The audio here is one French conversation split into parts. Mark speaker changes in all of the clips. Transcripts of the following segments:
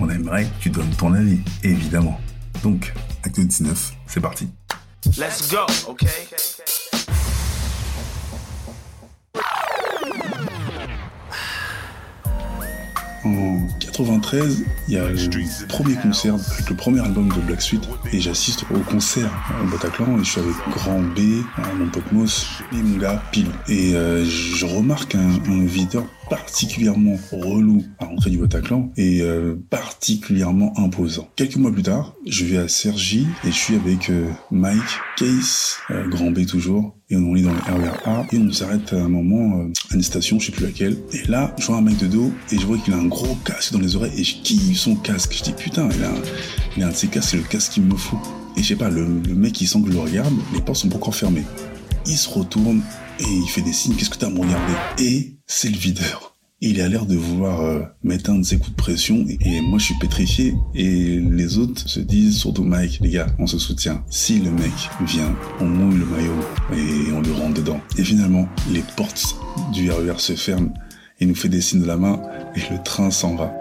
Speaker 1: on aimerait que tu donnes ton avis, évidemment. Donc, acte 19, c'est parti.
Speaker 2: Let's go, okay?
Speaker 1: En 93, il y a le premier concert avec le premier album de Black Suite et j'assiste au concert au Bataclan et je suis avec Grand B, mon pote Moss et mon gars Pile. Et euh, je remarque un, un videur particulièrement relou à l'entrée du Bataclan et euh, particulièrement imposant. Quelques mois plus tard, je vais à Sergi et je suis avec euh, Mike, Case, euh, Grand B toujours, et on est dans le RER et on s'arrête à un moment à une station, je sais plus laquelle. Et là, je vois un mec de dos et je vois qu'il a un gros casque dans les oreilles et je kiffe son casque. Je dis putain, il a, un- de ces casques, c'est le casque qu'il me faut. Et je sais pas, le, mec il sent que je le regarde, les portes sont encore fermées. Il se retourne et il fait des signes, qu'est-ce que t'as à me regarder Et c'est le videur. Il a l'air de vouloir euh, mettre un de ses coups de pression et, moi je suis pétrifié et les autres se disent surtout Mike, les gars, on se soutient. Si le mec vient, on mouille le maillot et on le rentre dedans. Et finalement, les portes du RER se ferment, il nous fait des signes de la main et le train s'en va.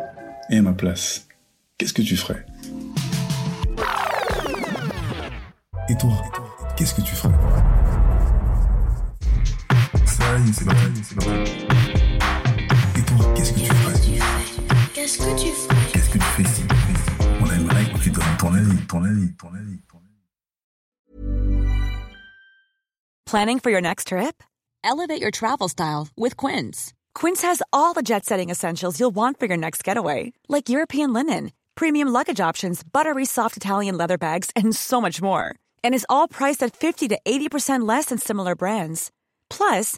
Speaker 1: Et à ma place, qu'est-ce que tu ferais? Et toi, qu'est-ce que tu ferais? Ça y est, c'est parti, c'est parti. Et toi, qu'est-ce que tu ferais
Speaker 3: Qu'est-ce que tu ferais
Speaker 1: Qu'est-ce que tu fais si On aimerait que tu donnes ton avis, ton avis, ton avis, ton avis.
Speaker 4: Planning for your next trip? Elevate your travel style with Quince. Quince has all the jet setting essentials you'll want for your next getaway, like European linen, premium luggage options, buttery soft Italian leather bags, and so much more. And is all priced at 50 to 80% less than similar brands. Plus,